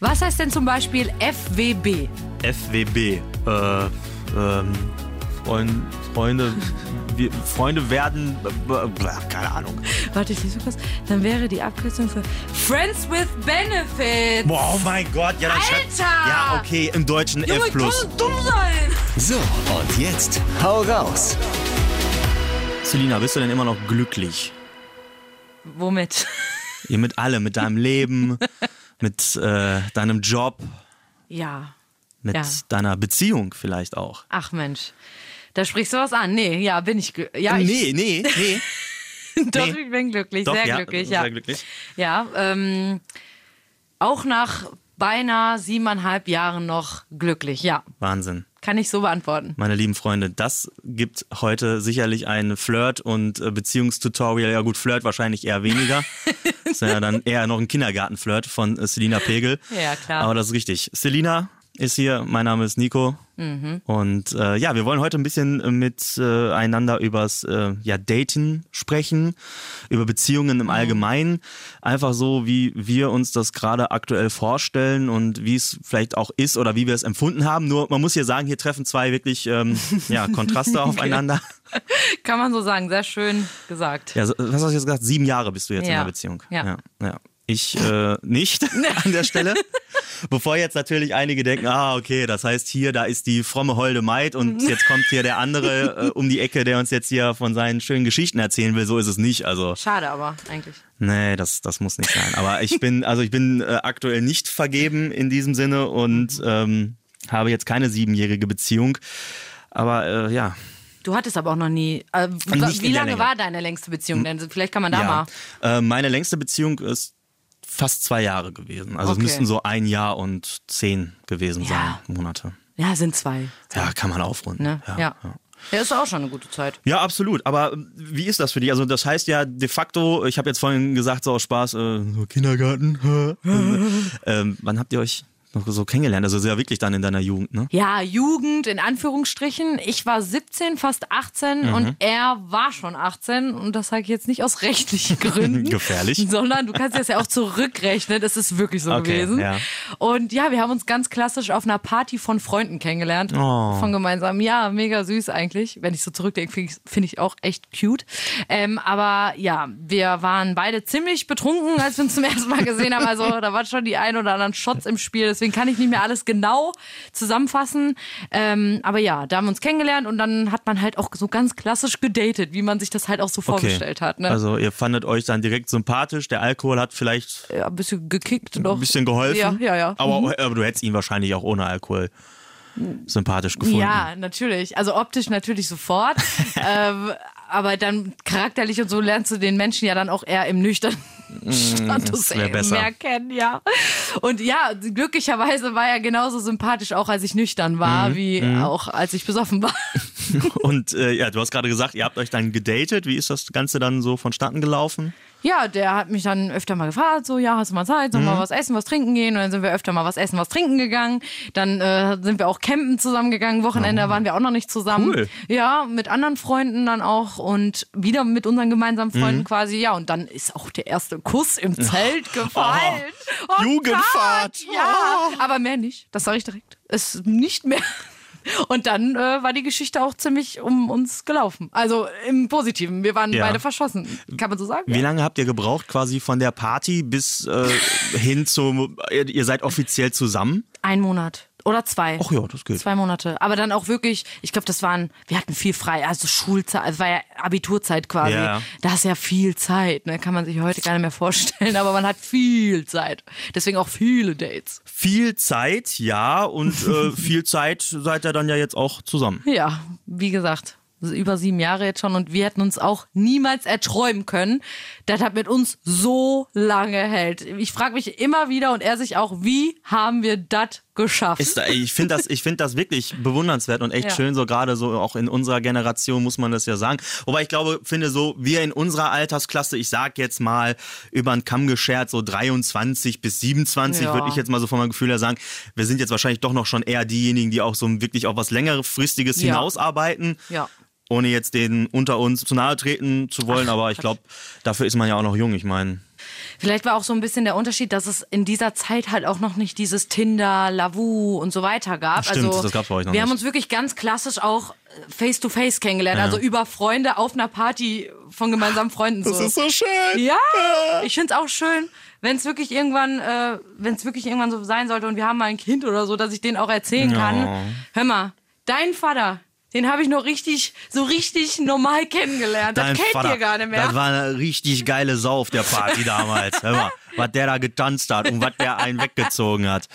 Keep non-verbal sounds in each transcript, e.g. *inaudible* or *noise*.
Was heißt denn zum Beispiel FWB? FWB. Äh, ähm, Freund, Freunde, wir, Freunde werden, äh, keine Ahnung. Warte, ich lese kurz. Dann wäre die Abkürzung für Friends with Benefits. Boah, oh mein Gott, ja, das Alter! Ja, okay, im Deutschen Junge, F+. kann so dumm sein. So, und jetzt hau raus. Selina, bist du denn immer noch glücklich? Womit? Ja, mit allem, mit deinem Leben, *laughs* mit äh, deinem Job, Ja. mit Ja. deiner Beziehung vielleicht auch. Ach Mensch. Da sprichst du was an. Nee, ja, bin ich. Ja, ich, nee, nee, *laughs* nee. doch, nee. ich bin glücklich. Doch, sehr ja, glücklich, sehr ja. glücklich. Ja, ähm, auch nach beinahe siebeneinhalb Jahren noch glücklich. Ja, Wahnsinn. kann ich so beantworten. Meine lieben Freunde, das gibt heute sicherlich ein Flirt- und äh, Beziehungstutorial. Ja gut, Flirt wahrscheinlich eher weniger. *laughs* das ist ja dann eher noch ein Kindergartenflirt von äh, Selina Pegel. Ja, klar. Aber das ist richtig. Selina ist hier, mein Name ist Nico. Mhm. Und äh, ja, wir wollen heute ein bisschen miteinander übers äh, ja, Daten sprechen, über Beziehungen Mhm. im Allgemeinen. Einfach so, wie wir uns das gerade aktuell vorstellen und wie es vielleicht auch ist oder wie wir es empfunden haben. Nur man muss hier sagen, hier treffen zwei wirklich ähm, *laughs* ja, Kontraste aufeinander. Kann man so sagen. Sehr schön gesagt. Ja, was hast du jetzt gesagt? Sieben Jahre bist du jetzt in Ja. der Beziehung. Ja, ja. Ich äh, nicht *laughs* an der Stelle. Bevor jetzt natürlich einige denken, ah, okay, das heißt hier, da ist die fromme holde Maid und *laughs* jetzt kommt hier der andere äh, um die Ecke, der uns jetzt hier von seinen schönen Geschichten erzählen will. So ist es nicht. Also, Schade aber eigentlich. nee, das, das muss nicht sein. Aber ich bin, also ich bin äh, aktuell nicht vergeben in diesem Sinne und ähm, habe jetzt keine siebenjährige Beziehung. Aber äh, ja, Du hattest aber auch noch nie. Äh, wie lange war deine längste Beziehung denn? Vielleicht kann man da mal. Äh, meine längste Beziehung ist fast zwei Jahre gewesen. Also Okay. es müssten so ein Jahr und zehn gewesen Ja. sein, Monate. Ja, sind zwei. Ja, kann man aufrunden. Ne? Ja, Ja. ja. Ja, ist auch schon eine gute Zeit. Ja, absolut. Aber äh, wie ist das für dich? Also das heißt ja de facto, ich habe jetzt vorhin gesagt, so aus Spaß, äh, so Kindergarten. *laughs* ähm, wann habt ihr euch so kennengelernt? Also ist ja wirklich dann in deiner Jugend, ne? Ja, Jugend in Anführungsstrichen. Ich war 17, fast 18 Mhm. und er war schon 18 und das sage ich jetzt nicht aus *laughs* rechtlichen Gründen. Gefährlich. Sondern du kannst das ja auch *laughs* zurückrechnen. Das ist wirklich so Okay, gewesen. ja. Und ja, wir haben uns ganz klassisch auf einer Party von Freunden kennengelernt. Oh. Von gemeinsam. Ja, mega süß eigentlich. Wenn ich so zurückdenke, finde ich, find ich auch echt cute. Ähm, aber ja, wir waren beide ziemlich betrunken, als wir uns zum ersten Mal gesehen haben. Also da waren schon die ein oder anderen Shots im Spiel. Deswegen kann ich nicht mehr alles genau zusammenfassen. Ähm, aber ja, da haben wir uns kennengelernt und dann hat man halt auch so ganz klassisch gedatet, wie man sich das halt auch so vorgestellt hat. Ne? Also ihr fandet euch dann direkt sympathisch. Der Alkohol hat vielleicht ja, ein bisschen gekickt noch. ein bisschen geholfen. Ja, ja, ja. Aber, aber du hättest ihn wahrscheinlich auch ohne Alkohol sympathisch gefunden. Ja, natürlich. Also optisch natürlich sofort. *laughs* ähm, aber dann charakterlich und so lernst du den Menschen ja dann auch eher im nüchternen Status Mm, wär besser. mehr kennen, ja. Und ja, glücklicherweise war er genauso sympathisch, auch als ich nüchtern Mhm, war, wie auch als ich besoffen war. *laughs* Und äh, ja, du hast gerade gesagt, ihr habt euch dann gedatet. Wie ist das Ganze dann so vonstatten gelaufen? Ja, der hat mich dann öfter mal gefragt, so, ja, hast du mal Zeit, sollen wir Mhm. mal was essen, was trinken gehen? Und dann sind wir öfter mal was essen, was trinken gegangen. Dann äh, sind wir auch campen zusammengegangen. Wochenende da waren wir auch noch nicht zusammen. Oh. Cool. Ja, mit anderen Freunden dann auch und wieder mit unseren gemeinsamen Mhm. Freunden quasi. Ja, und dann ist auch der erste Kuss im *laughs* Zelt gefallen. Oh Jugendfahrt. Gott, ja, aber mehr nicht. Das sage ich direkt. Es ist nicht mehr. Und dann äh, war die Geschichte auch ziemlich um uns gelaufen. Also im Positiven. Wir waren Ja. beide verschossen. Kann man so sagen? Wie lange habt ihr gebraucht quasi von der Party bis äh, hin zu, ihr, ihr seid offiziell zusammen? Ein Monat oder zwei. Ach ja, das geht. Zwei Monate. Aber dann auch wirklich, ich glaube, das waren, wir hatten viel frei, also Schulzeit, es war ja Abiturzeit quasi. Ja. Da ist ja viel Zeit, ne? kann man sich heute gar nicht mehr vorstellen, aber man hat viel Zeit. Deswegen auch viele Dates. Viel Zeit, ja, und äh, *laughs* viel Zeit seid ihr dann ja jetzt auch zusammen. Ja, wie gesagt, über sieben Jahre jetzt schon und wir hätten uns auch niemals erträumen können, dass das mit uns so lange hält. Ich frage mich immer wieder und er sich auch, wie haben wir das geschafft? Ist, ich finde das, ich finde das wirklich bewundernswert und echt Ja. schön, so gerade so auch in unserer Generation muss man das ja sagen. Wobei ich glaube, finde so, wir in unserer Altersklasse, ich sag jetzt mal über den Kamm geschert, so 23 bis 27, Ja. würde ich jetzt mal so von meinem Gefühl her sagen, wir sind jetzt wahrscheinlich doch noch schon eher diejenigen, die auch so wirklich auf was längerfristiges Ja. hinausarbeiten. Ja. Ohne jetzt den unter uns zu nahe treten zu wollen, aber ich glaube, dafür ist man ja auch noch jung. Ich meine, Vielleicht war auch so ein bisschen der Unterschied, dass es in dieser Zeit halt auch noch nicht dieses Tinder, Lavu und so weiter gab. Stimmt, also, das gab's bei euch noch Wir haben uns wirklich ganz klassisch auch face to face kennengelernt, Ja. also über Freunde auf einer Party von gemeinsamen Freunden. so. so schön. Ja, ich find's auch schön, wenn es wirklich irgendwann, äh, wenn es wirklich irgendwann so sein sollte und wir haben mal ein Kind oder so, dass ich den auch erzählen kann. Ja. Hör mal, dein Vater, den habe ich noch richtig, so richtig normal kennengelernt. Dein das kennt Vater, ihr gar nicht mehr. Das war eine richtig geile Sau auf der Party damals. Hör mal, was der da getanzt hat und was der einen weggezogen hat.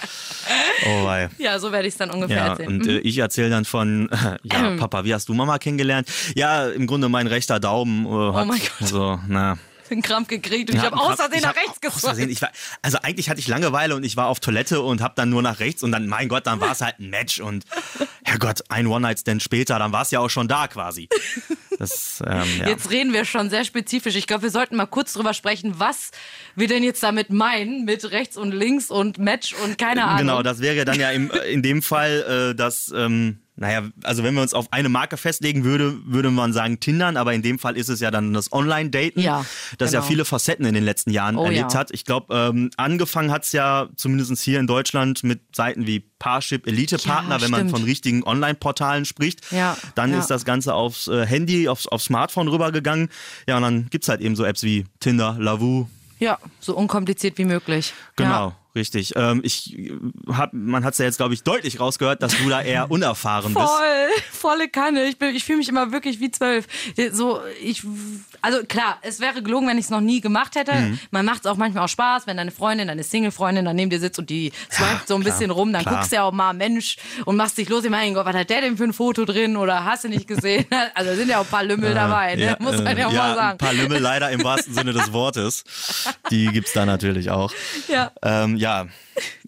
Oh, wei. ja, so werde ich es dann ungefähr Ja, erzählen. Mhm. und äh, ich erzähle dann von, *clears throat* ja, *clears throat* Papa, wie hast du Mama kennengelernt? Ja, im Grunde mein rechter Daumen äh, hat Oh mein Gott. so, na, einen Krampf gekriegt und ich habe außerdem ich nach rechts geswiped. war, also eigentlich hatte ich Langeweile und ich war auf Toilette und habe dann nur nach rechts und dann, mein Gott, dann war es halt ein Match und *laughs* Herrgott, ein One-Night-Stand später, dann war es ja auch schon da quasi. Das, ähm, ja. Jetzt reden wir schon sehr spezifisch. Ich glaube, wir sollten mal kurz drüber sprechen, was wir denn jetzt damit meinen mit rechts und links und Match und keine Ahnung. Genau, das wäre dann ja im, äh, in dem Fall, äh, dass, ähm, naja, also wenn wir uns auf eine Marke festlegen würde, würde man sagen Tindern, aber in dem Fall ist es ja dann das Online-Daten, Ja, das ja genau. viele Facetten in den letzten Jahren Oh, erlebt ja. hat. Ich glaube, ähm, angefangen hat's ja zumindest hier in Deutschland mit Seiten wie Parship, Elite-Partner, Ja, wenn man von richtigen Online-Portalen spricht. Ja, Dann ja. ist das Ganze aufs äh, Handy, aufs, aufs Smartphone rübergegangen. Ja, und dann gibt's halt eben so Apps wie Tinder, Lavu, Ja, so unkompliziert wie möglich. Genau, Ja. Richtig. Ähm, ich hab, man hat es ja jetzt, glaube ich, deutlich rausgehört, dass du da eher *laughs* unerfahren bist. Voll, volle Kanne. Ich, bin- ich fühle mich immer wirklich wie zwölf. So, ich, also klar, es wäre gelogen, wenn ich es noch nie gemacht hätte. Mhm. Man macht es auch manchmal auch Spaß, wenn deine Freundin, deine Single-Freundin dann neben dir sitzt und die swipet so ein klar, bisschen rum, dann klar. guckst du ja auch mal, Mensch, und machst dich los. Ich mein Gott, was hat der denn für ein Foto drin oder hast du nicht gesehen? *laughs* Also sind ja auch ein paar Lümmel dabei, ne? muss man ja auch äh, mal Ein sagen. paar Lümmel leider im wahrsten Sinne des Wortes. Die gibt's da natürlich auch. Ja. Ähm, ja,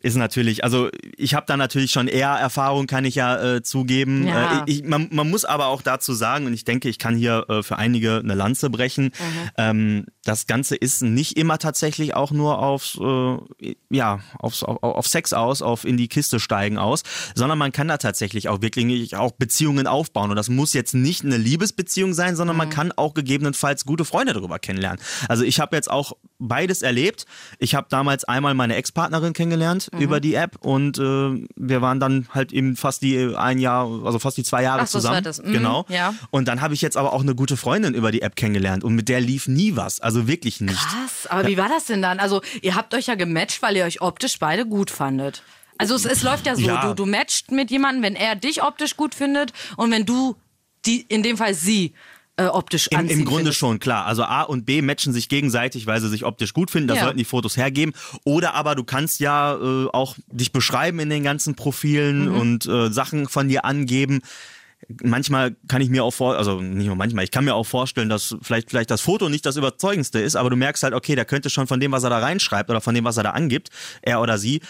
ist natürlich, also ich habe da natürlich schon eher Erfahrung, kann ich ja äh, zugeben. Ja. Äh, ich, man, man muss aber auch dazu sagen, und ich denke, ich kann hier äh, für einige eine Lanze brechen, Mhm. ähm, das Ganze ist nicht immer tatsächlich auch nur aufs, äh, ja, aufs, auf, auf Sex aus, auf in die Kiste steigen aus, sondern man kann da tatsächlich auch wirklich auch Beziehungen aufbauen. Und das muss jetzt nicht eine Liebesbeziehung sein, sondern Mhm. man kann auch gegebenenfalls gute Freunde darüber kennenlernen. Also ich habe jetzt auch beides erlebt. Ich habe damals einmal meine Ex-Partnerin kennengelernt Mhm. über die App und äh, wir waren dann halt eben fast die ein Jahr, also fast die zwei Jahre Ach so, das zusammen. war das. Mhm, Genau. ja. Und dann habe ich jetzt aber auch eine gute Freundin über die App kennengelernt und mit der lief nie was. Also wirklich nicht. Krass, aber wie war das denn dann? Also, ihr habt euch ja gematcht, weil ihr euch optisch beide gut fandet. Also, es, es läuft ja so, Ja. du, du matcht mit jemandem, wenn er dich optisch gut findet und wenn du, die, in dem Fall sie, äh, optisch Im, anziehen Im Grunde findest. schon, klar. Also A und B matchen sich gegenseitig, weil sie sich optisch gut finden. Das Ja. sollten die Fotos hergeben. Oder aber du kannst ja äh, auch dich beschreiben in den ganzen Profilen Mhm. und äh, Sachen von dir angeben. Manchmal kann ich mir auch vor, also nicht nur manchmal, ich kann mir auch vorstellen, dass vielleicht, vielleicht das Foto nicht das überzeugendste ist, aber du merkst halt, okay, der könnte schon von dem, was er da reinschreibt oder von dem, was er da angibt, er oder sie,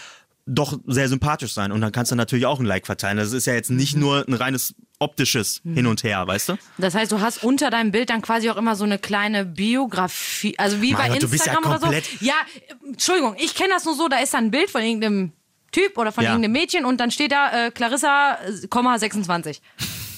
doch sehr sympathisch sein. Und dann kannst du natürlich auch ein Like verteilen. Das ist ja jetzt Mhm. nicht nur ein reines optisches Hin und Her, weißt du? Das heißt, du hast unter deinem Bild dann quasi auch immer so eine kleine Biografie, also wie Mein bei Gott, bist ja Instagram oder so. Ja, äh, Entschuldigung, ich kenne das nur so, da ist dann ein Bild von irgendeinem Typ oder von Ja. irgendeinem Mädchen und dann steht da äh, Clarissa, äh, Komma, 26.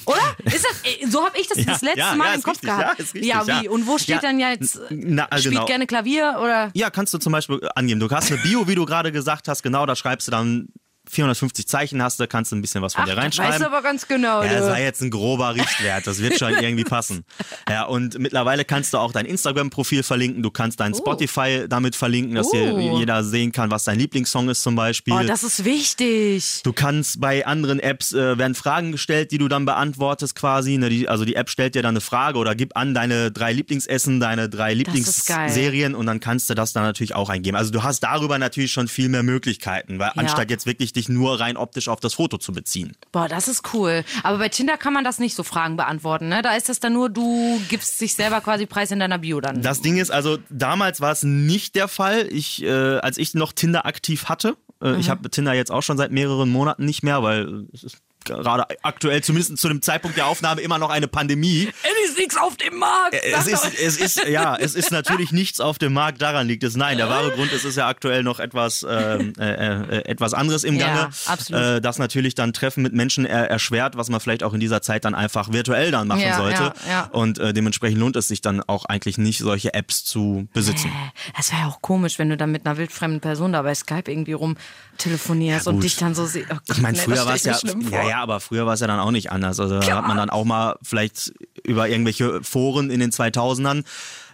Oder? Ist das, äh, so habe ich das *laughs* das letzte ja, Mal ja, im Kopf richtig, gehabt. ja, richtig, ja, wie? ja. Und wo steht Ja, dann jetzt, äh, na, äh, spielt genau. gerne Klavier oder? Ja, kannst du zum Beispiel angeben. Du hast eine Bio, wie du gerade gesagt hast, genau, da schreibst du dann 450 Zeichen hast du, kannst du ein bisschen was von Ach, dir reinschreiben. weißt du aber ganz genau. ja, sei jetzt ein grober Richtwert, das wird schon *laughs* irgendwie passen. Ja, und mittlerweile kannst du auch dein Instagram-Profil verlinken, du kannst dein Spotify damit verlinken, dass Uh. jeder sehen kann, was dein Lieblingssong ist zum Beispiel. oh, das ist wichtig. Du kannst bei anderen Apps äh, werden Fragen gestellt, die du dann beantwortest quasi. Ne? Die, also die App stellt dir dann eine Frage oder gib an deine drei Lieblingsessen, deine drei. Lieblingsserien und dann kannst du das dann natürlich auch eingeben. Also du hast darüber natürlich schon viel mehr Möglichkeiten, weil anstatt jetzt wirklich dich nur rein optisch auf das Foto zu beziehen. Boah, das ist cool. Aber bei Tinder kann man das nicht so Fragen beantworten, ne? Da ist es dann nur, du gibst dich selber quasi preis in deiner Bio dann. Das Ding ist, also damals war es nicht der Fall. Ich, äh, als ich noch Tinder aktiv hatte, äh, Mhm. ich habe Tinder jetzt auch schon seit mehreren Monaten nicht mehr, weil es ist gerade aktuell, zumindest zu dem Zeitpunkt der Aufnahme, immer noch eine Pandemie. Es ist nichts auf dem Markt. Es ist, es ist, ja, es ist natürlich nichts auf dem Markt, daran liegt es. Nein, der wahre Grund ist, es ist ja aktuell noch etwas, ähm, äh, äh, etwas anderes im Gange. Ja, absolut. Äh, das natürlich dann Treffen mit Menschen er erschwert, was man vielleicht auch in dieser Zeit dann einfach virtuell dann machen Ja, sollte. ja, ja. Und äh, dementsprechend lohnt es sich dann auch eigentlich nicht, solche Apps zu besitzen. Äh, Das wäre ja auch komisch, wenn du dann mit einer wildfremden Person da bei Skype irgendwie rum telefonierst Ja, und dich dann so siehst. Oh Ich meine, früher war es ja, ja, vor. Ja, aber früher war es ja dann auch nicht anders. Also da hat man dann auch mal vielleicht über irgendwelche Foren in den 2000ern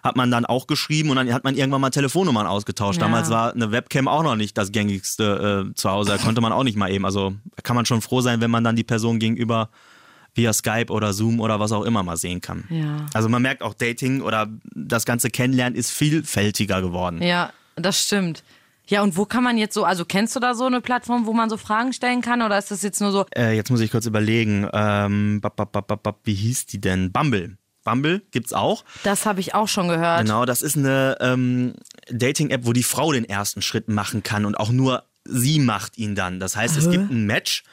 hat man dann auch geschrieben und dann hat man irgendwann mal Telefonnummern ausgetauscht. Ja. Damals war eine Webcam auch noch nicht das gängigste äh, zu Hause. Da konnte man auch nicht mal eben. Also kann man schon froh sein, wenn man dann die Person gegenüber via Skype oder Zoom oder was auch immer mal sehen kann. Ja. Also man merkt auch Dating oder das ganze Kennenlernen ist vielfältiger geworden. Ja, das stimmt. Ja, und wo kann man jetzt so, also kennst du da so eine Plattform, wo man so Fragen stellen kann oder ist das jetzt nur so, Äh, jetzt muss ich kurz überlegen. Ähm, bap, bap, bap, bap, bap, wie hieß die denn? Bumble. Bumble gibt's auch. das habe ich auch schon gehört. Genau, das ist eine ähm, Dating-App, wo die Frau den ersten Schritt machen kann und auch nur sie macht ihn dann. Das heißt, es gibt ein Match,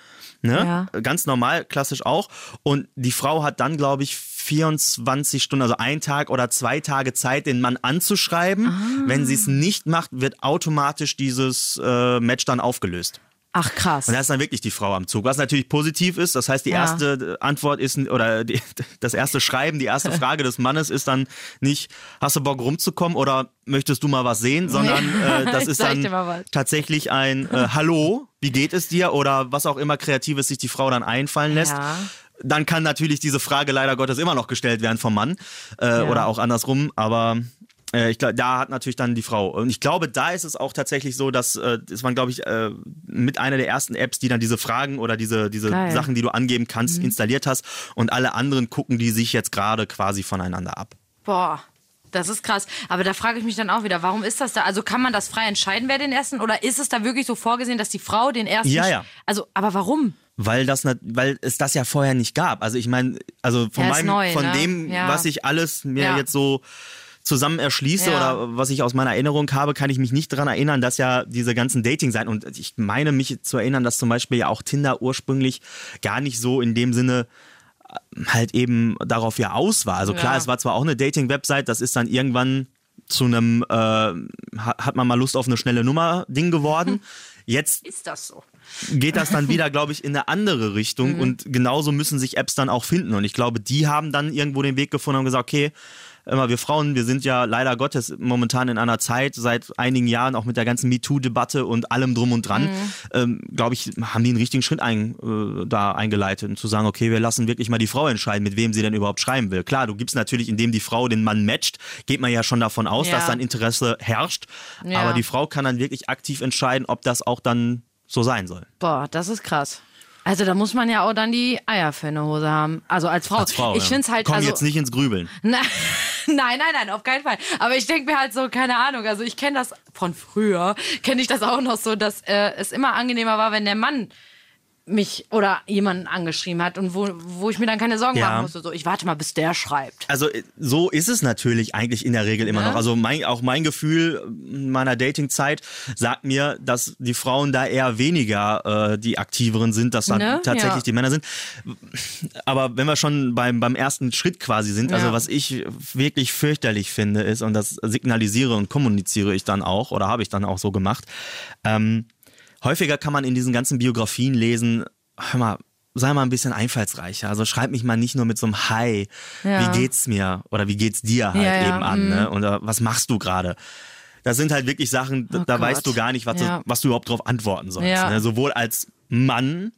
ne? ganz normal, klassisch auch. Und die Frau hat dann, glaube ich, 24 Stunden, also ein Tag oder zwei Tage Zeit, den Mann anzuschreiben. Ah. Wenn sie es nicht macht, wird automatisch dieses äh, Match dann aufgelöst. Ach krass. Und da ist dann wirklich die Frau am Zug. Was natürlich positiv ist, das heißt, die Ja. erste Antwort ist, oder die, *laughs* das erste Schreiben, die erste Frage des Mannes ist dann nicht, hast du Bock rumzukommen oder möchtest du mal was sehen, sondern äh, *laughs* das ist dann tatsächlich ein äh, Hallo, wie geht es dir oder was auch immer Kreatives sich die Frau dann einfallen lässt. Ja. Dann kann natürlich diese Frage leider Gottes immer noch gestellt werden vom Mann äh, oder auch andersrum, aber äh, ich glaube, da hat natürlich dann die Frau. Und ich glaube, da ist es auch tatsächlich so, dass äh, das waren, glaube ich, äh, mit einer der ersten Apps, die dann diese Fragen oder diese, diese Geil. Sachen, die du angeben kannst, installiert hast. Und alle anderen gucken die sich jetzt gerade quasi voneinander ab. Boah. Das ist krass. Aber da frage ich mich dann auch wieder, warum ist das da? Also kann man das frei entscheiden, wer den ersten? Oder ist es da wirklich so vorgesehen, dass die Frau den ersten. Ja, ja. Also, aber warum? Weil das weil es das ja vorher nicht gab. Also ich meine, also von Ja, meinem, neu, von ne? dem, Ja. was ich alles mir Ja. jetzt so zusammen erschließe oder was ich aus meiner Erinnerung habe, kann ich mich nicht daran erinnern, dass ja diese ganzen Dating-Seiten und ich meine mich zu erinnern, dass zum Beispiel ja auch Tinder ursprünglich gar nicht so in dem Sinne äh, halt eben darauf ja aus war. Also klar, es war zwar auch eine Dating-Website, das ist dann irgendwann zu einem, äh, ha- hat man mal Lust auf eine schnelle Nummer-Ding geworden. *laughs* Jetzt Ist das so? Geht das dann wieder, glaube ich, in eine andere Richtung. Und genauso müssen sich Apps dann auch finden. Und ich glaube, die haben dann irgendwo den Weg gefunden und gesagt, okay, immer wir Frauen, wir sind ja leider Gottes momentan in einer Zeit, seit einigen Jahren, auch mit der ganzen MeToo-Debatte und allem drum und dran, ähm, glaube ich, haben die einen richtigen Schritt ein, äh, da eingeleitet und zu sagen, okay, wir lassen wirklich mal die Frau entscheiden, mit wem sie denn überhaupt schreiben will. Klar, du gibst natürlich, indem die Frau den Mann matcht, geht man ja schon davon aus, Ja. dass dann Interesse herrscht. Ja. Aber die Frau kann dann wirklich aktiv entscheiden, ob das auch dann so sein soll. Boah, das ist krass. Also da muss man ja auch dann die Eier für eine Hose haben. Also als Frau. Als Frau. ich ja. finde es halt. Komm also, jetzt nicht ins Grübeln. *laughs* Nein, nein, nein, auf keinen Fall. Aber ich denke mir halt so, keine Ahnung, also ich kenne das von früher, kenne ich das auch noch so, dass äh, es immer angenehmer war, wenn der Mann mich oder jemanden angeschrieben hat und wo, wo ich mir dann keine Sorgen Ja. machen musste. So, ich warte mal, bis der schreibt. Also äh, so ist es natürlich eigentlich in der Regel immer Ja. noch. Also mein, auch mein Gefühl meiner Datingzeit sagt mir, dass die Frauen da eher weniger äh, die aktiveren sind, dass dann Ne? tatsächlich Ja. die Männer sind. Aber wenn wir schon beim, beim ersten Schritt quasi sind, also was ich wirklich fürchterlich finde, ist, und das signalisiere und kommuniziere ich dann auch, oder habe ich dann auch so gemacht, ähm, häufiger kann man in diesen ganzen Biografien lesen, hör mal, sei mal ein bisschen einfallsreicher. Also schreib mich mal nicht nur mit so einem Hi, Ja. wie geht's mir oder wie geht's dir halt Ja, ja, eben an, ne? Oder was machst du gerade? Das sind halt wirklich Sachen, da, Oh da Gott. weißt du gar nicht, was, Ja. du, was du überhaupt drauf antworten sollst. Ja. Mhm. Ne? Sowohl als Mann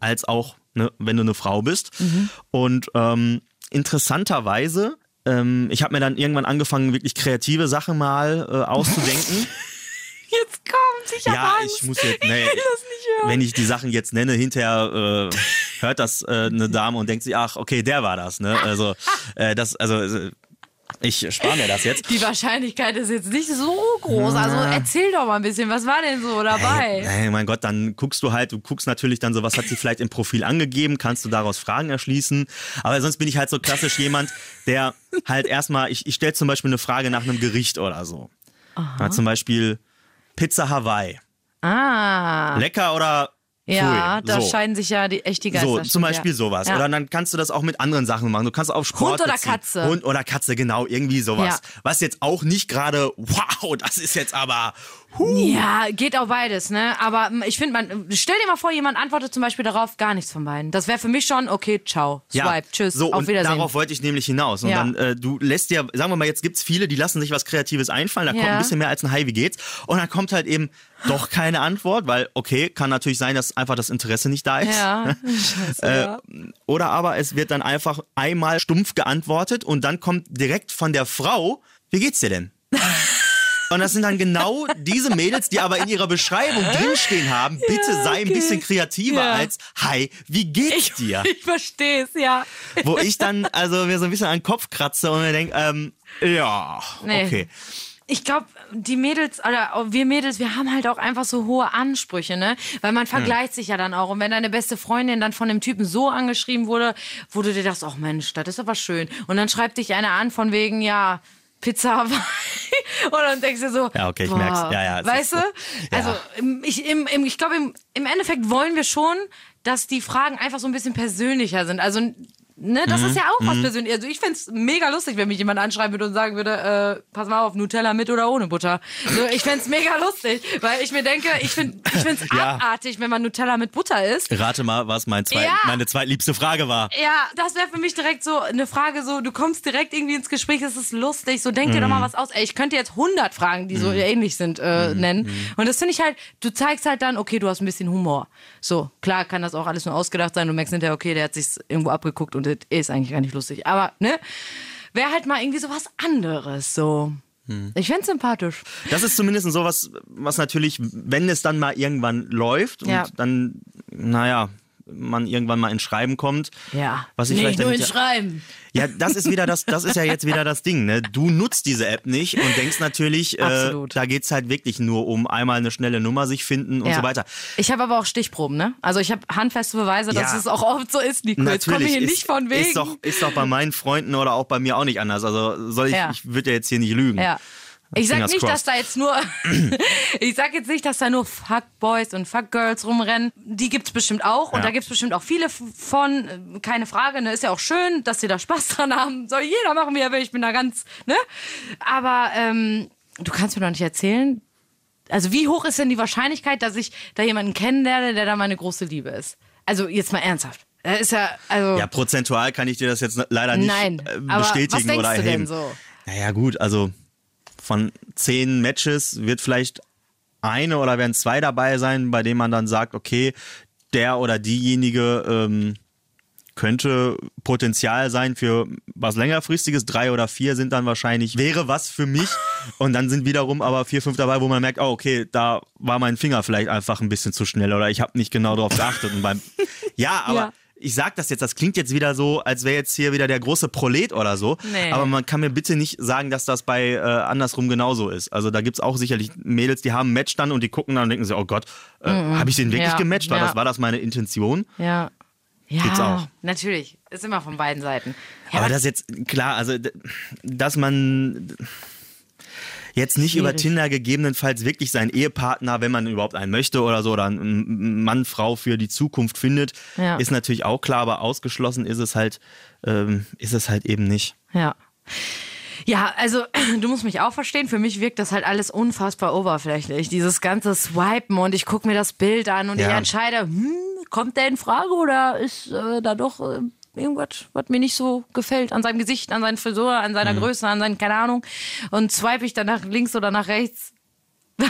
als auch, ne, wenn du eine Frau bist. Und ähm, interessanterweise, ähm, ich habe mir dann irgendwann angefangen, wirklich kreative Sachen mal äh, auszudenken. *laughs* Jetzt kommt, ich Ja, Angst. ich muss jetzt, *laughs* nee, will das nicht hören. wenn ich die Sachen jetzt nenne, hinterher äh, hört das äh, eine Dame und denkt sich, ach, okay, der war das, ne? Also, äh, das, also, äh, ich spare mir das jetzt. Die Wahrscheinlichkeit ist jetzt nicht so groß. Also erzähl doch mal ein bisschen, was war denn so dabei? Hey, mein Gott, dann guckst du halt, du guckst natürlich dann so, was hat sie vielleicht im Profil angegeben, kannst du daraus Fragen erschließen. Aber sonst bin ich halt so klassisch jemand, der halt erstmal, ich, ich stelle zum Beispiel eine Frage nach einem Gericht oder so. Ja, zum Beispiel Pizza Hawaii. Ah. Lecker oder Ja, Pfui. da so. scheiden sich ja die, echt die Geister. So, zum Beispiel ja. sowas. Ja. Oder dann kannst du das auch mit anderen Sachen machen. Du kannst auf Sport Hund oder beziehen. Katze. Hund oder Katze, genau, irgendwie sowas. Ja. Was jetzt auch nicht gerade, wow, das ist jetzt aber, huh. Ja, geht auch beides, ne? Aber ähm, ich finde, man, stell dir mal vor, jemand antwortet zum Beispiel darauf gar nichts von beiden. Das wäre für mich schon, okay, ciao, swipe, tschüss, so, auf und Wiedersehen. darauf wollte ich nämlich hinaus. Und Ja. dann, äh, du lässt dir, sagen wir mal, jetzt gibt's viele, die lassen sich was Kreatives einfallen, da kommt Ja. ein bisschen mehr als ein Hi, wie geht's? Und dann kommt halt eben doch keine Antwort, weil, okay, kann natürlich sein, dass einfach das Interesse nicht da ist. ja, *laughs* Scheiße, Äh, ja. Oder aber es wird dann einfach einmal stumpf geantwortet und dann kommt direkt von der Frau, wie geht's dir denn? *laughs* Und das sind dann genau diese Mädels, die aber in ihrer Beschreibung drinstehen haben, bitte sei ein bisschen kreativer Ja. als, hi, wie geht's dir? Ich verstehe es, ja. Wo ich dann also mir so ein bisschen an den Kopf kratze und mir denke, ähm, ja, Nee. okay. Ich glaube, die Mädels, oder auch wir Mädels, wir haben halt auch einfach so hohe Ansprüche, ne? Weil man vergleicht sich ja dann auch. Und wenn deine beste Freundin dann von dem Typen so angeschrieben wurde, wo du dir dachtest, ach Mensch, das ist aber schön. Und dann schreibt dich einer an von wegen, ja, Pizza Hawaii. *laughs* Und dann denkst du so, Ja, okay, ich boah, merk's. Ja, ja, es Weißt du? so. Ja. Also, im- ich, im, im, ich glaube, im, im Endeffekt wollen wir schon, dass die Fragen einfach so ein bisschen persönlicher sind. Also, ne, das ist ja auch was Persönliches. Also, ich find's mega lustig, wenn mich jemand anschreiben würde und sagen würde, äh, pass mal auf, Nutella mit oder ohne Butter. So, ich find's mega lustig, weil ich mir denke, ich find, ich find's Ja. abartig, wenn man Nutella mit Butter isst. Rate mal, was mein zweit, Ja. meine zweitliebste Frage war. Ja, das wäre für mich direkt so eine Frage, so du kommst direkt irgendwie ins Gespräch, es ist lustig, so denk dir Mhm. doch mal was aus. Ey, ich könnte jetzt 100 Fragen, die so ähnlich sind, äh, Mhm. nennen. Und das finde ich halt, du zeigst halt dann, okay, du hast ein bisschen Humor. So, klar kann das auch alles nur ausgedacht sein, du merkst hinterher, okay, der hat sich irgendwo abgeguckt und das ist eigentlich gar nicht lustig. Aber, ne, wäre halt mal irgendwie so was anderes, so. Mhm. Ich find's sympathisch. Das ist zumindest sowas, was natürlich, wenn es dann mal irgendwann läuft und Ja. dann, naja, man irgendwann mal ins Schreiben kommt. Ja. Was ich nicht vielleicht nur dann in Schreiben. Ja, das ist wieder das, das ist ja jetzt wieder das Ding, ne? Du nutzt diese App nicht und denkst natürlich, äh, da geht's halt wirklich nur um einmal eine schnelle Nummer sich finden und Ja. so weiter. Ich habe aber auch Stichproben, ne? Also ich habe handfeste Beweise, dass Ja. es auch oft so ist, Nico. Jetzt komme ich hier ist, nicht von wegen. Ist doch, ist doch bei meinen Freunden oder auch bei mir auch nicht anders. Also soll ich, Ja. ich würde ja jetzt hier nicht lügen. Ja. Ich sag Fingers nicht, dass crossed. da jetzt nur, *clears throat* ich sag jetzt nicht, dass da nur Fuckboys und Fuckgirls rumrennen. Die gibt's bestimmt auch und Ja. da gibt's bestimmt auch viele von, keine Frage, ne, ist ja auch schön, dass sie da Spaß *laughs* dran haben. Soll jeder machen, wie er will, ich bin da ganz, ne? Aber, ähm, du kannst mir doch nicht erzählen, also wie hoch ist denn die Wahrscheinlichkeit, dass ich da jemanden kennenlerne, der da meine große Liebe ist? Also jetzt mal ernsthaft. Er ist ja, also, Ja, prozentual kann ich dir das jetzt leider nicht nein. äh, Aber bestätigen was denkst oder du erheben. denn so? Naja, gut, also von zehn Matches wird vielleicht eine oder werden zwei dabei sein, bei denen man dann sagt, okay, der oder diejenige ähm, könnte Potenzial sein für was längerfristiges. Drei oder vier sind dann wahrscheinlich, wäre was für mich. Und dann sind wiederum aber vier, fünf dabei, wo man merkt, oh, okay, da war mein Finger vielleicht einfach ein bisschen zu schnell oder ich habe nicht genau darauf geachtet. Und beim, ja, aber Ja. Ich sag das jetzt, das klingt jetzt wieder so, als wäre jetzt hier wieder der große Prolet oder so. Nee. Aber man kann mir bitte nicht sagen, dass das bei äh, andersrum genauso ist. Also da gibt's auch sicherlich Mädels, die haben ein Match dann und die gucken dann und denken sich, oh Gott, äh, habe ich den wirklich Ja, gematcht? War, ja. das, war das meine Intention? Ja. Ja, Gibt's auch. natürlich. Ist immer von beiden Seiten. Ja, Aber das jetzt, klar, also dass man jetzt nicht über Schwierig. Tinder gegebenenfalls wirklich seinen Ehepartner, wenn man überhaupt einen möchte oder so, oder einen Mann, Frau für die Zukunft findet, Ja. ist natürlich auch klar, aber ausgeschlossen ist es halt, ähm, ist es halt eben nicht. Ja. Ja, also *clears throat* du musst mich auch verstehen, für mich wirkt das halt alles unfassbar oberflächlich. Dieses ganze Swipen und ich gucke mir das Bild an und ich Ja. entscheide, hm, kommt der in Frage oder ist äh, da doch äh, irgendwas, was mir nicht so gefällt an seinem Gesicht, an seiner Frisur, an seiner Mhm. Größe, an seinen, keine Ahnung. Und swipe ich dann nach links oder nach rechts. *laughs*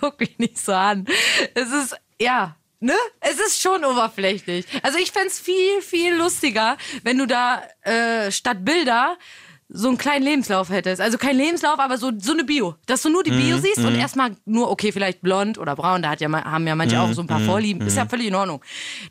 Guck mich nicht so an. Es ist, ja, ne? Es ist schon oberflächlich. Also ich fänd's viel, viel lustiger, wenn du da äh, statt Bilder so einen kleinen Lebenslauf hättest. Also kein Lebenslauf, aber so, so eine Bio. Dass du nur die Bio siehst und erstmal nur, okay, vielleicht blond oder braun, da hat ja, haben ja manche auch so ein paar Vorlieben. Ist ja völlig in Ordnung.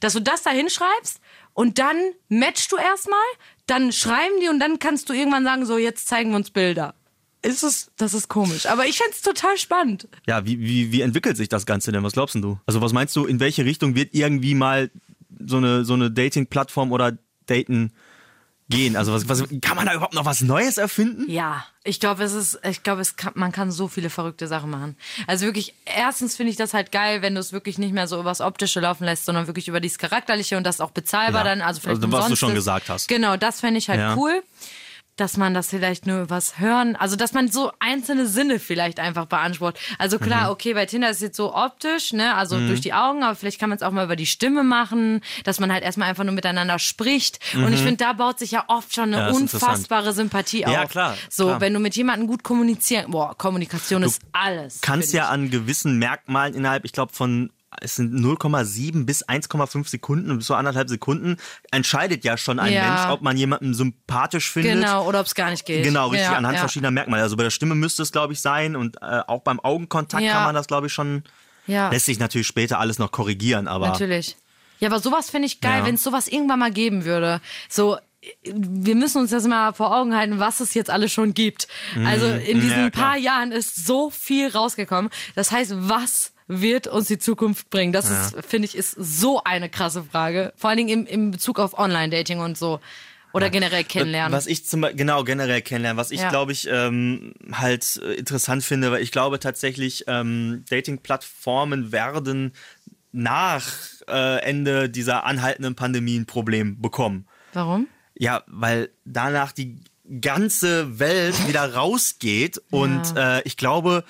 Dass du das da hinschreibst und dann matchst du erstmal, dann schreiben die und dann kannst du irgendwann sagen, so, jetzt zeigen wir uns Bilder. Ist es, das ist komisch. Aber ich fänd's total spannend. Ja, wie, wie, wie entwickelt sich das Ganze denn? Was glaubst denn du? Also was meinst du, in welche Richtung wird irgendwie mal so eine, so eine Dating-Plattform oder Daten gehen? Also was, was, kann man da überhaupt noch was Neues erfinden? Ja, ich glaube, es ist, ich glaube, es kann, man kann so viele verrückte Sachen machen. Also wirklich, erstens finde ich das halt geil, wenn du es wirklich nicht mehr so übers Optische laufen lässt, sondern wirklich über dieses Charakterliche und das auch bezahlbar Ja. dann, also vielleicht Also, was du schon ist. gesagt hast. Genau, das fände ich halt Ja. cool. Dass man das vielleicht nur übers Hören, also dass man so einzelne Sinne vielleicht einfach beansprucht. Also klar, Mhm. okay, bei Tinder ist es jetzt so optisch, ne, also durch die Augen, aber vielleicht kann man es auch mal über die Stimme machen, dass man halt erstmal einfach nur miteinander spricht. Und ich finde, da baut sich ja oft schon Mhm. Ja, eine interessant. unfassbare Sympathie auf. Ja, klar, So, klar. wenn du mit jemandem gut kommunizieren, boah, Kommunikation ist alles. kannst ja ich. an gewissen Merkmalen innerhalb, ich glaube, von es sind 0,7 bis 1,5 Sekunden, bis so anderthalb Sekunden, entscheidet ja schon ein Ja. Mensch, ob man jemanden sympathisch findet. Genau, oder ob es gar nicht geht. Genau, richtig, ja, anhand ja. verschiedener Merkmale. Also bei der Stimme müsste es, glaube ich, sein und äh, auch beim Augenkontakt kann man das, glaube ich, schon. Lässt sich natürlich später alles noch korrigieren, aber. Natürlich. Ja, aber sowas finde ich geil, wenn es sowas irgendwann mal geben würde. So, wir müssen uns das mal vor Augen halten, was es jetzt alles schon gibt. Also in diesen Mhm. Ja, klar. paar Jahren ist so viel rausgekommen. Das heißt, was wird uns die Zukunft bringen? Das ist, finde ich, ist so eine krasse Frage. Vor allen Dingen im, im Bezug auf Online-Dating und so. Oder generell kennenlernen. Was ich zum genau, generell kennenlernen, was ich, Ja. glaube ich, ähm, halt äh, interessant finde, weil ich glaube tatsächlich, ähm, Dating-Plattformen werden nach äh, Ende dieser anhaltenden Pandemie ein Problem bekommen. Warum? Ja, weil danach die ganze Welt *laughs* wieder rausgeht und äh, ich glaube,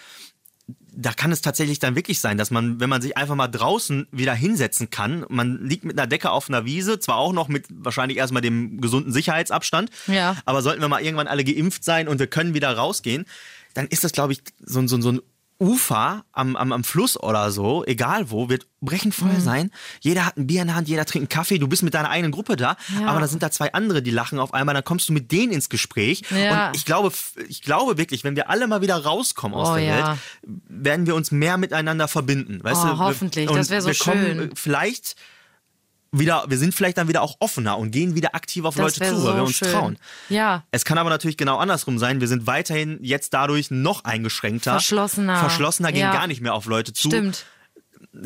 da kann es tatsächlich dann wirklich sein, dass man, wenn man sich einfach mal draußen wieder hinsetzen kann, man liegt mit einer Decke auf einer Wiese, zwar auch noch mit wahrscheinlich erstmal dem gesunden Sicherheitsabstand, Ja. aber sollten wir mal irgendwann alle geimpft sein und wir können wieder rausgehen, dann ist das, glaube ich, so, so, so ein Ufer am, am, am Fluss oder so, egal wo, wird brechend voll Mhm. sein. Jeder hat ein Bier in der Hand, jeder trinkt einen Kaffee, du bist mit deiner eigenen Gruppe da, Ja. aber da sind da zwei andere, die lachen auf einmal, dann kommst du mit denen ins Gespräch. Ja. Und ich glaube, ich glaube wirklich, wenn wir alle mal wieder rauskommen aus Oh, der ja. Welt, werden wir uns mehr miteinander verbinden. Weißt Oh, du? Hoffentlich, und das wär so wir kommen schön. äh, Vielleicht wieder, wir sind vielleicht dann wieder auch offener und gehen wieder aktiv auf Das Leute zu, so weil wir uns schön. trauen. Ja. Es kann aber natürlich genau andersrum sein. Wir sind weiterhin jetzt dadurch noch eingeschränkter. Verschlossener. Verschlossener, gehen Ja. gar nicht mehr auf Leute zu. Stimmt.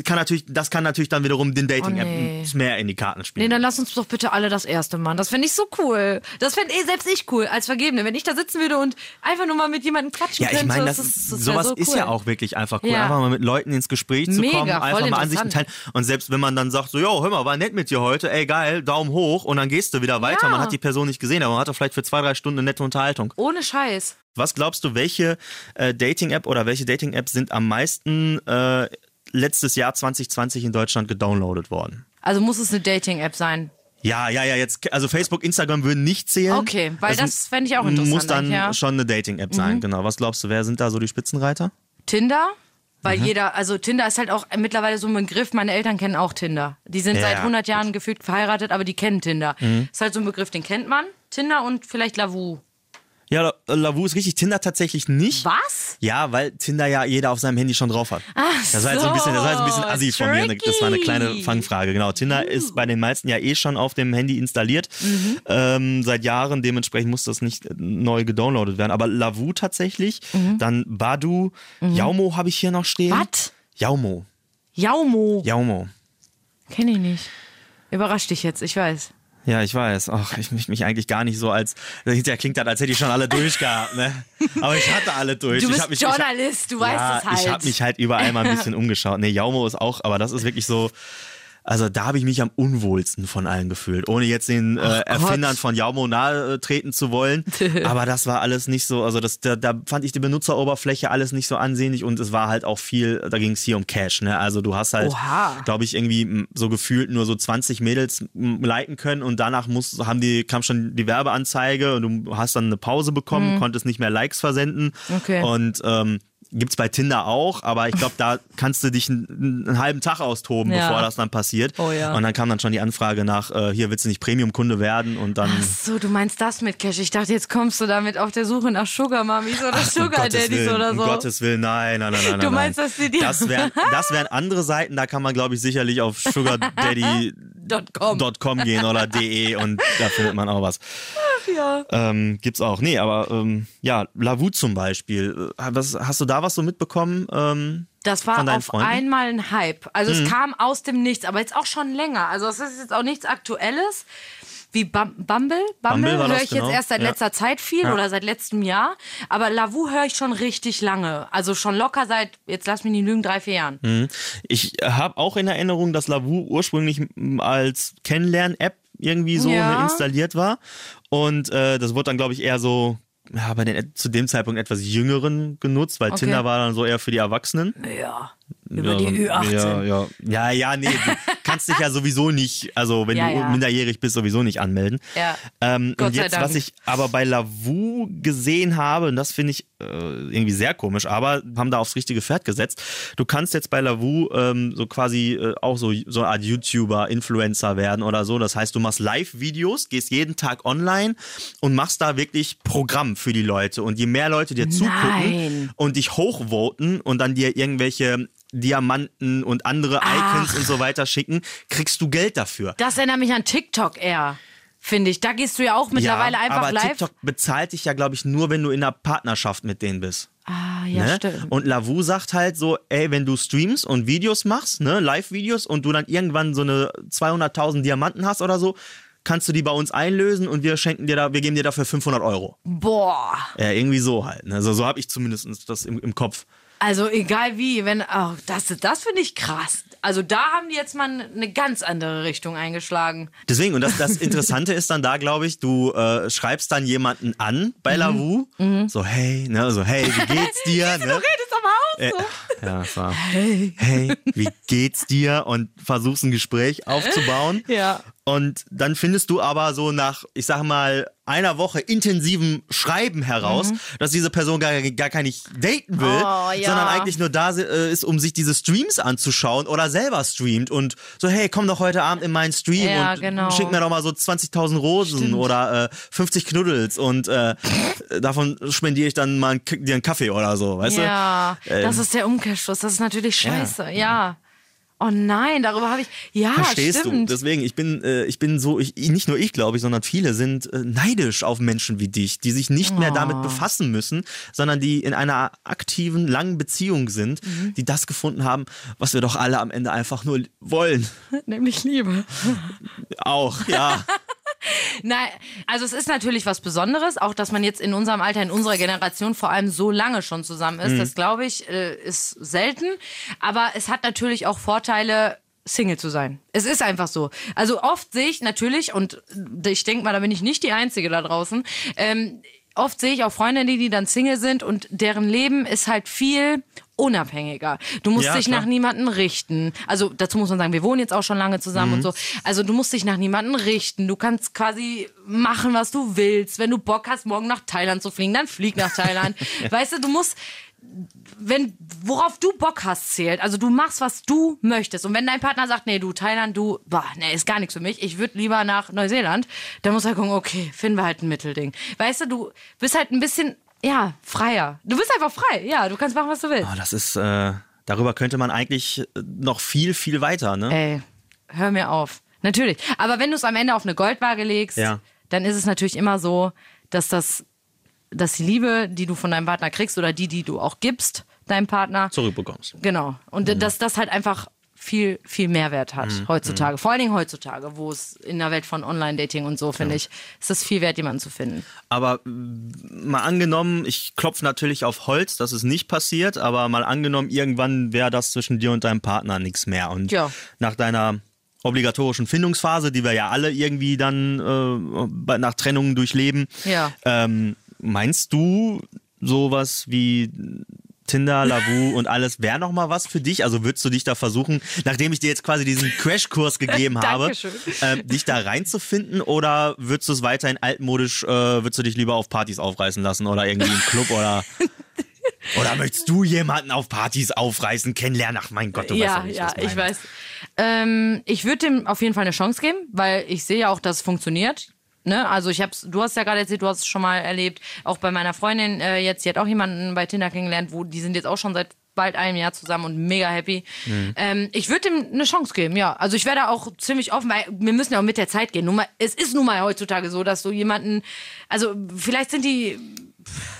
Kann natürlich, das kann natürlich dann wiederum den Oh, nee. Dating-Apps mehr in die Karten Nee, spielen. dann lass uns doch bitte alle das erste machen. Das fände ich so cool. Das fände eh selbst ich cool als Vergebene. Wenn ich da sitzen würde und einfach nur mal mit jemandem quatschen ja, ich könnte. meine, das, ist, das wär sowas so ist cool. ja auch wirklich einfach cool. Ja. Einfach mal mit Leuten ins Gespräch zu Mega, kommen, einfach mal Ansichten teilen. Und selbst wenn man dann sagt, so, jo, hör mal, war nett mit dir heute, ey, geil, Daumen hoch und dann gehst du wieder weiter. Ja. Man hat die Person nicht gesehen, aber man hat doch vielleicht für zwei, drei Stunden eine nette Unterhaltung. Ohne Scheiß. Was glaubst du, welche äh, Dating-App oder welche Dating-Apps sind am meisten äh, letztes Jahr 2020 in Deutschland gedownloadet worden? Also muss es eine Dating-App sein. Ja, ja, ja, jetzt, also Facebook, Instagram würden nicht zählen. Okay, weil Es das fände ich auch interessant Muss dann ja. schon eine Dating-App Mhm. sein, genau. Was glaubst du, wer sind da so die Spitzenreiter? Tinder? Weil Mhm. jeder, also Tinder ist halt auch mittlerweile so ein Begriff, meine Eltern kennen auch Tinder. Die sind Ja, seit ja. 100 Jahren gefühlt verheiratet, aber die kennen Tinder. Mhm. Ist halt so ein Begriff, den kennt man. Tinder und vielleicht Lavu. Ja, La- Lavu ist richtig, Tinder tatsächlich nicht. Was? Ja, weil Tinder ja jeder auf seinem Handy schon drauf hat. Ach Das war jetzt so ein bisschen, das war jetzt ein bisschen assi von mir. Das war eine kleine. Fangfrage. Genau. Tinder ist bei den meisten ja eh schon auf dem Handy installiert. Mhm. Ähm, seit Jahren. Dementsprechend muss das nicht neu gedownloadet werden. Aber Lavu tatsächlich. Dann Badu. Jaumo habe ich hier noch stehen. Mhm. Was? Jaumo. Jaumo. Jaumo. Kenn ich nicht. Überrascht dich jetzt, ich weiß. Ja, ich weiß. Ach, ich möchte mich eigentlich gar nicht so als. Hinterher klingt das, als hätte ich schon alle durchgehabt, ne? Aber ich hatte alle durch. Du ich bist mich, ich hab- Journalist, du weißt ja, es halt. Ich habe mich halt überall mal ein bisschen umgeschaut. Nee, Jaumo ist auch, aber das ist wirklich so. Also da habe ich mich am unwohlsten von allen gefühlt, ohne jetzt den äh, Erfindern von Jaumo nahe treten zu wollen. *laughs* Aber das war alles nicht so, also das, da, da fand ich die Benutzeroberfläche alles nicht so ansehnlich und es war halt auch viel, da ging es hier um Cash. Ne? Also du hast halt, glaube ich, irgendwie so gefühlt nur so 20 Mädels liken können und danach muss, haben die, kam schon die Werbeanzeige und du hast dann eine Pause bekommen, konntest nicht mehr Likes versenden. Mhm. Okay. Und ähm, Gibt's bei Tinder auch, aber ich glaube, da *laughs* kannst du dich einen, einen halben Tag austoben, Ja. bevor das dann passiert. Oh ja. Und dann kam dann schon die Anfrage nach, äh, hier willst du nicht Premium-Kunde werden und dann. So, du meinst das mit Cash. Ich dachte, jetzt kommst du damit auf der Suche nach Sugar Mummies oder um Sugar Gottes Daddies Willen, oder Um so. Gottes Willen, nein, nein, nein, nein. Du meinst, nein. dass die die- Das wären, das wären *laughs* andere Seiten, da kann man, glaube ich, sicherlich auf *laughs* sugardaddy.com gehen oder de und da findet man auch was. Ja. Ähm, gibt's auch. Nee, aber ähm, ja, Lavu zum Beispiel. Äh, Was, hast du da was so mitbekommen? Ähm, Das war auf Freunden? Mhm. einmal ein Hype. Also es kam aus dem Nichts, aber jetzt auch schon länger. Also es ist jetzt auch nichts Aktuelles. wie Bum Bumble. Bumble Bumble höre ich genau. jetzt erst seit Ja. letzter Zeit viel Ja. oder seit letztem Jahr. Aber Lavu höre ich schon richtig lange. Also schon locker seit, jetzt lass mich nicht lügen, drei, vier Jahren. Mhm. Ich habe auch in Erinnerung, dass Lavu ursprünglich als Kennenlern-App irgendwie so Ja. installiert war. Und äh, das wurde dann, glaube ich, eher so ja, bei den zu dem Zeitpunkt etwas Jüngeren genutzt, weil Okay. Tinder war dann so eher für die Erwachsenen. Ja. Über ja, die so- Ü18. Ja, ja. ja, ja, nee, *laughs* kannst dich ja sowieso nicht, also wenn Ja, du ja. minderjährig bist, sowieso nicht anmelden. Ja. Ähm, und jetzt, was ich aber bei Lavu gesehen habe, und das finde ich äh, irgendwie sehr komisch, aber haben da aufs richtige Pferd gesetzt. Du kannst jetzt bei Lavu ähm, so quasi äh, auch so, so eine Art YouTuber, Influencer werden oder so. Das heißt, du machst Live-Videos, gehst jeden Tag online und machst da wirklich Programm für die Leute. Und je mehr Leute dir zugucken Nein. und dich hochvoten und dann dir irgendwelche Diamanten und andere Icons Ach. und so weiter schicken, kriegst du Geld dafür. Das erinnert mich an TikTok eher, finde ich. Da gehst du ja auch mittlerweile ja, einfach aber live. TikTok bezahlt dich ja, glaube ich, nur, wenn du in einer Partnerschaft mit denen bist. Ah, ja, ne? stimmt. Und Lavu sagt halt so, ey, wenn du streamst und Videos machst, ne, Live-Videos und du dann irgendwann so eine 200.000 Diamanten hast oder so, kannst du die bei uns einlösen und wir schenken dir da, wir geben dir dafür 500 Euro. Boah. Ja, irgendwie so halt. Ne? Also so habe ich zumindest das im, im Kopf. Also egal wie, wenn, oh, das, das finde ich krass. Also da haben die jetzt mal eine ganz andere Richtung eingeschlagen. Deswegen, und das, das *laughs* Interessante ist dann da, glaube ich, du äh, schreibst dann jemanden an bei Mhm. Lavu, so hey, ne, so hey, wie *laughs* geht's dir? ne? Du redest aber auch Äh, so. ja, es war, hey. hey, wie geht's dir? Und versuchst ein Gespräch *laughs* aufzubauen. Ja. Und dann findest du aber so nach, ich sag mal, einer Woche intensivem Schreiben heraus, dass diese Person gar, gar gar nicht daten will, Mhm. Oh, ja. sondern eigentlich nur da äh, ist, um sich diese Streams anzuschauen oder selber streamt und so, hey, komm doch heute Abend in meinen Stream Ja, und genau. schick mir doch mal so 20.000 Rosen oder äh, 50 Knuddels und äh, davon spendiere ich dann mal einen, dir einen Kaffee oder so, weißt Ja, du? Ähm, das ist der Umkehrschluss. Das ist natürlich scheiße. Ja. Oh nein, darüber habe ich. Ja, Verstehst stimmt. du? Deswegen, ich bin, äh, ich bin so, ich, nicht nur ich glaube ich, sondern viele sind äh, neidisch auf Menschen wie dich, die sich nicht mehr Oh. damit befassen müssen, sondern die in einer aktiven, langen Beziehung sind, Mhm. die das gefunden haben, was wir doch alle am Ende einfach nur wollen. *laughs* Nämlich Liebe. Auch, ja. *laughs* Nein, also es ist natürlich was Besonderes, auch dass man jetzt in unserem Alter, in unserer Generation vor allem so lange schon zusammen ist. Das glaube ich, äh, ist selten. Aber es hat natürlich auch Vorteile. Single zu sein. Es ist einfach so. Also oft sehe ich natürlich, und ich denke mal, da bin ich nicht die Einzige da draußen, ähm, oft sehe ich auch Freundinnen, die dann Single sind und deren Leben ist halt viel unabhängiger. Du musst Ja, dich klar. nach niemanden richten. Also dazu muss man sagen, wir wohnen jetzt auch schon lange zusammen Mhm. und so. Also du musst dich nach niemanden richten. Du kannst quasi machen, was du willst. Wenn du Bock hast, morgen nach Thailand zu fliegen, dann flieg nach Thailand. *laughs* Weißt du, du musst wenn worauf du Bock hast zählt. Also du machst, was du möchtest. Und wenn dein Partner sagt, nee, du Thailand, du, boah, nee, ist gar nichts für mich. Ich würde lieber nach Neuseeland. Dann muss er gucken, okay, finden wir halt ein Mittelding. Weißt du, du bist halt ein bisschen, ja, freier. Du bist einfach frei. Ja, du kannst machen, was du willst. Oh, das ist, äh, darüber könnte man eigentlich äh, noch viel, viel weiter, ne? Ey, hör mir auf. Natürlich. Aber wenn du es am Ende auf eine Goldwaage legst, Ja. dann ist es natürlich immer so, dass das, dass die Liebe, die du von deinem Partner kriegst oder die, die du auch gibst, deinem Partner, Zurückbekommst. genau. Und Mhm. dass das halt einfach viel, viel Mehrwert hat heutzutage. Vor allen Dingen heutzutage, wo es in der Welt von Online-Dating und so, finde ich, ist es viel wert, jemanden zu finden. Aber mal angenommen, ich klopfe natürlich auf Holz, dass es nicht passiert, aber mal angenommen, irgendwann wäre das zwischen dir und deinem Partner nichts mehr. Und Ja. nach deiner obligatorischen Findungsphase, die wir ja alle irgendwie dann äh, nach Trennungen durchleben, Ja. ähm, meinst du sowas wie Tinder, Lavu und alles wäre noch mal was für dich? Also würdest du dich da versuchen, nachdem ich dir jetzt quasi diesen Crashkurs gegeben *laughs* habe, äh, dich da reinzufinden oder würdest du es weiterhin altmodisch, äh, würdest du dich lieber auf Partys aufreißen lassen oder irgendwie im Club oder *laughs* oder möchtest du jemanden auf Partys aufreißen, kennenlernen? Ach mein Gott, du weißt ja, nicht, ja, ich weiß. Ähm, ich würde dem auf jeden Fall eine Chance geben, weil ich sehe ja auch, dass es funktioniert. Ne? Also ich hab's, du hast ja gerade erzählt, du hast es schon mal erlebt, auch bei meiner Freundin äh, jetzt, die hat auch jemanden bei Tinder kennengelernt, wo die sind jetzt auch schon seit bald einem Jahr zusammen und mega happy. Mhm. Ähm, ich würde ihm eine Chance geben, ja. Also ich wäre da auch ziemlich offen, weil wir müssen ja auch mit der Zeit gehen. Mal, es ist nun mal heutzutage so, dass du jemanden, also vielleicht sind die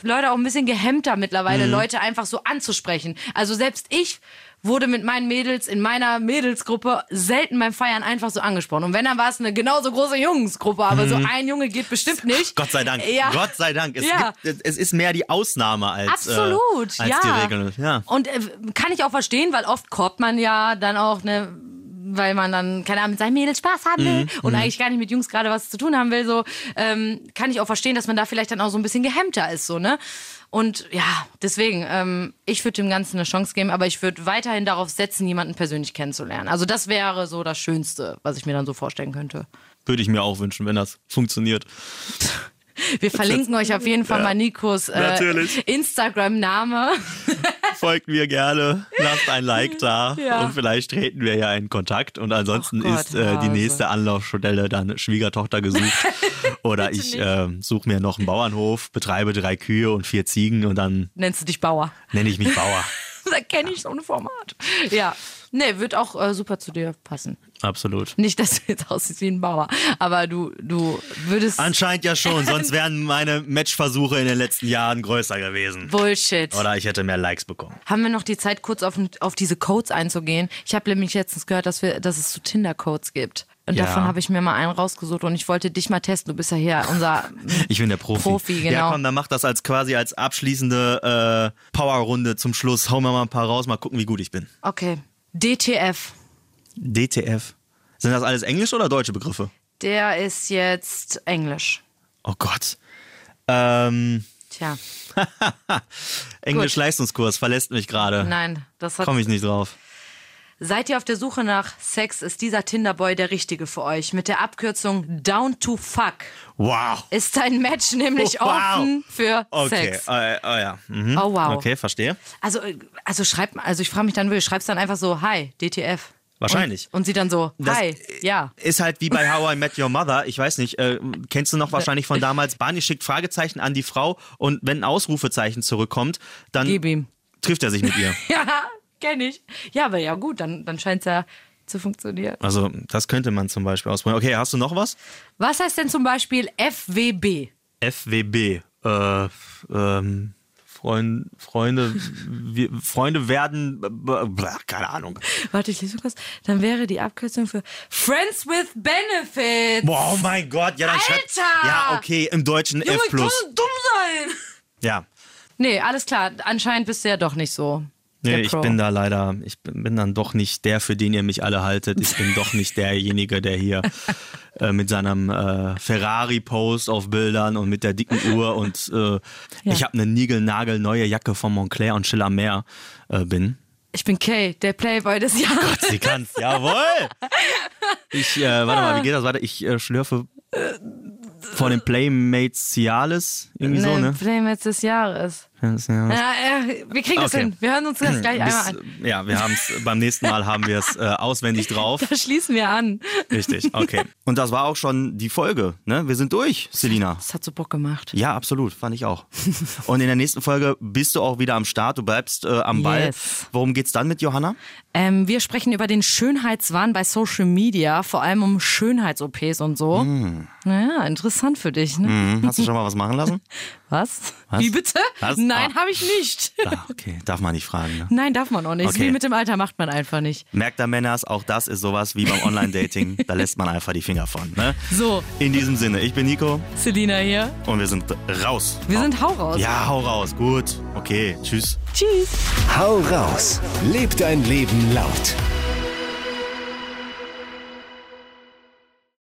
Leute auch ein bisschen gehemmter mittlerweile, Leute einfach so anzusprechen. Also selbst ich wurde mit meinen Mädels in meiner Mädelsgruppe selten beim Feiern einfach so angesprochen. Und wenn, dann war es eine genauso große Jungsgruppe, aber so ein Junge geht bestimmt nicht. Mhm. Gott sei Dank. Ja. Gott sei Dank. Es, Ja. gibt, es ist mehr die Ausnahme als, Absolut, äh, als ja. die Regel. Ja. Und äh, kann ich auch verstehen, weil oft korbt man ja dann auch ne weil man dann, keine Ahnung, mit seinen Mädels Spaß haben will Mhm, und eigentlich gar nicht mit Jungs gerade was zu tun haben will, so, ähm, kann ich auch verstehen, dass man da vielleicht dann auch so ein bisschen gehemmter ist, so, ne? Und ja, deswegen, ähm, ich würde dem Ganzen eine Chance geben, aber ich würde weiterhin darauf setzen, jemanden persönlich kennenzulernen. Also das wäre so das Schönste, was ich mir dann so vorstellen könnte. Würde ich mir auch wünschen, wenn das funktioniert. Wir verlinken euch auf jeden Fall mal Nikos äh. Instagram-Name. *laughs* Folgt mir gerne, lasst ein Like da Ja. und vielleicht treten wir ja in Kontakt. Und ansonsten Ach Gott, ist äh, die nächste Anlaufstelle dann Schwiegertochter gesucht. *laughs* Oder ich äh, suche mir noch einen Bauernhof, betreibe drei Kühe und vier Ziegen und dann Nennst du dich Bauer? nenne ich mich Bauer. *laughs* da kenne ich so ein Format. Ja. Nee, wird auch äh, super zu dir passen. Absolut. Nicht, dass du jetzt aussiehst wie ein Bauer, aber du, du würdest. Anscheinend ja schon, sonst wären meine Matchversuche in den letzten Jahren größer gewesen. Bullshit. Oder ich hätte mehr Likes bekommen. Haben wir noch die Zeit, kurz auf, auf diese Codes einzugehen? Ich habe nämlich letztens gehört, dass, wir, dass es so Tinder-Codes gibt. Und Ja. davon habe ich mir mal einen rausgesucht und ich wollte dich mal testen. Du bist ja hier unser. *laughs* Ich bin der Profi. Profi, genau. Ja, komm, dann mach das als quasi als abschließende äh, Powerrunde zum Schluss. Hau mir mal ein paar raus, mal gucken, wie gut ich bin. Okay. DTF. DTF. Sind das alles englische oder deutsche Begriffe? Der ist jetzt Englisch. Oh Gott. Ähm, Tja, *laughs* Englisch-Leistungskurs verlässt mich gerade. nein, das hat. Komme ich nicht drauf. Seid ihr auf der Suche nach Sex, ist dieser Tinderboy der richtige für euch. Mit der Abkürzung Down to Fuck Wow. ist dein Match nämlich Wow. offen für Okay. Sex. Äh, oh ja. Mhm. Oh wow. Okay, verstehe. Also, äh, also schreibt, also ich frage mich dann, wirklich, schreibst dann einfach so, hi, DTF. Wahrscheinlich. Und, und sie dann so, Das hi, ja. Ist halt wie bei How I Met Your Mother. Ich weiß nicht, äh, kennst du noch *laughs* wahrscheinlich von damals? Barney schickt Fragezeichen an die Frau und wenn ein Ausrufezeichen zurückkommt, dann trifft er sich mit ihr. *laughs* Ja, kenn ich. Ja, aber ja gut, dann, dann scheint es ja zu funktionieren. Also, das könnte man zum Beispiel ausprobieren. Okay, hast du noch was? Was heißt denn zum Beispiel FWB? FWB. Äh, ähm, Freund, Freunde, wir, Freunde werden, keine Ahnung. Warte, ich lese kurz. Dann wäre die Abkürzung für Friends with Benefits. Boah, oh mein Gott, ja, dann schreibt. Alter! Ja, okay, im Deutschen Junge, F. ich kann so dumm sein. Ja. Nee, alles klar. Anscheinend bist du ja doch nicht so. Nee, ich bin da leider, ich bin, bin dann doch nicht der, für den ihr mich alle haltet. Ich bin doch nicht derjenige, der hier *laughs* äh, mit seinem äh, Ferrari-Post auf Bildern und mit der dicken Uhr und äh, ich habe eine niegelnagelneue Jacke von Montclair und Chill am Meer äh, bin. Ich bin Kay, der Playboy des Jahres. Sie kann's, jawohl! Ich, äh, warte mal, wie geht das weiter? Ich äh, schlürfe vor den Playmates Cialis, irgendwie so, ne? Playmates des Jahres. Das, ja. Ja, wir kriegen das Okay. hin. Wir hören uns das gleich einmal Bis, an. ja, wir haben es beim nächsten Mal haben wir es äh, auswendig drauf. *laughs* Da schließen wir an. Richtig, okay. Und das war auch schon die Folge, ne? Wir sind durch, Selina. Das hat so Bock gemacht. Ja, absolut, fand ich auch. Und in der nächsten Folge bist du auch wieder am Start, du bleibst äh, am Ball. Yes. Worum geht's dann mit Johanna? Ähm, wir sprechen über den Schönheitswahn bei Social Media, vor allem um Schönheits-OPs und so. Mm. Naja, interessant für dich, ne? Hm, hast du schon mal was machen lassen? *laughs* Was? Was? Wie bitte? Was? Nein, Ah. habe ich nicht. *laughs* Ah, okay, darf man nicht fragen. Ne? Nein, darf man auch nicht. Okay. Wie mit dem Alter macht man einfach nicht. Merkt der Männers, auch das ist sowas wie beim Online-Dating. da lässt man einfach die Finger von. Ne? So, In diesem Sinne, ich bin Nico Selina hier. und wir sind raus. Wir sind Hau raus. Ja, hau raus. Gut. Okay, tschüss. Tschüss. Hau raus. Leb dein Leben laut.